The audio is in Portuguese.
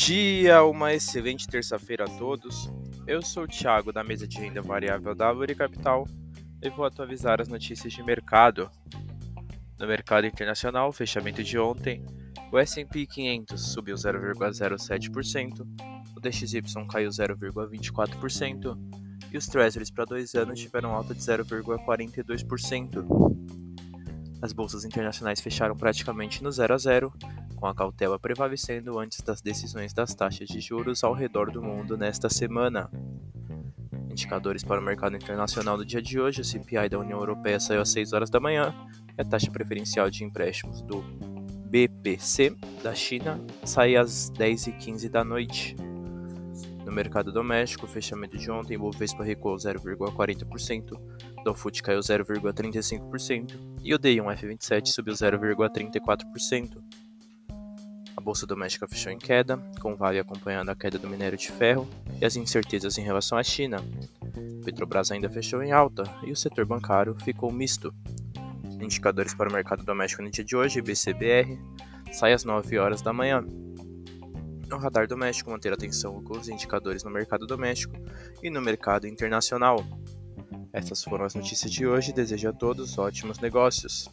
dia, uma excelente terça-feira a todos. Eu sou o Thiago da mesa de renda variável da Uri Capital e vou atualizar as notícias de mercado. No mercado internacional, fechamento de ontem, o S&P 500 subiu 0,07%, o DXY caiu 0,24% e os Treasuries para dois anos tiveram alta de 0,42%. As bolsas internacionais fecharam praticamente no 0 a 0, com a cautela prevalecendo antes das decisões das taxas de juros ao redor do mundo nesta semana. Indicadores para o mercado internacional do dia de hoje: o CPI da União Europeia saiu às 6 horas da manhã e a taxa preferencial de empréstimos do BPC da China sai às 10h15 da noite. No mercado doméstico, o fechamento de ontem, o Bovespa recuou 0,40%, o Dow caiu 0,35% e o DI1F27 subiu 0,34%. A bolsa doméstica fechou em queda, com o Vale acompanhando a queda do minério de ferro e as incertezas em relação à China. Petrobras ainda fechou em alta e o setor bancário ficou misto. Indicadores para o mercado doméstico no dia de hoje, BCBR, sai às 9 horas da manhã. No radar doméstico, manter atenção com os indicadores no mercado doméstico e no mercado internacional. Essas foram as notícias de hoje. Desejo a todos ótimos negócios.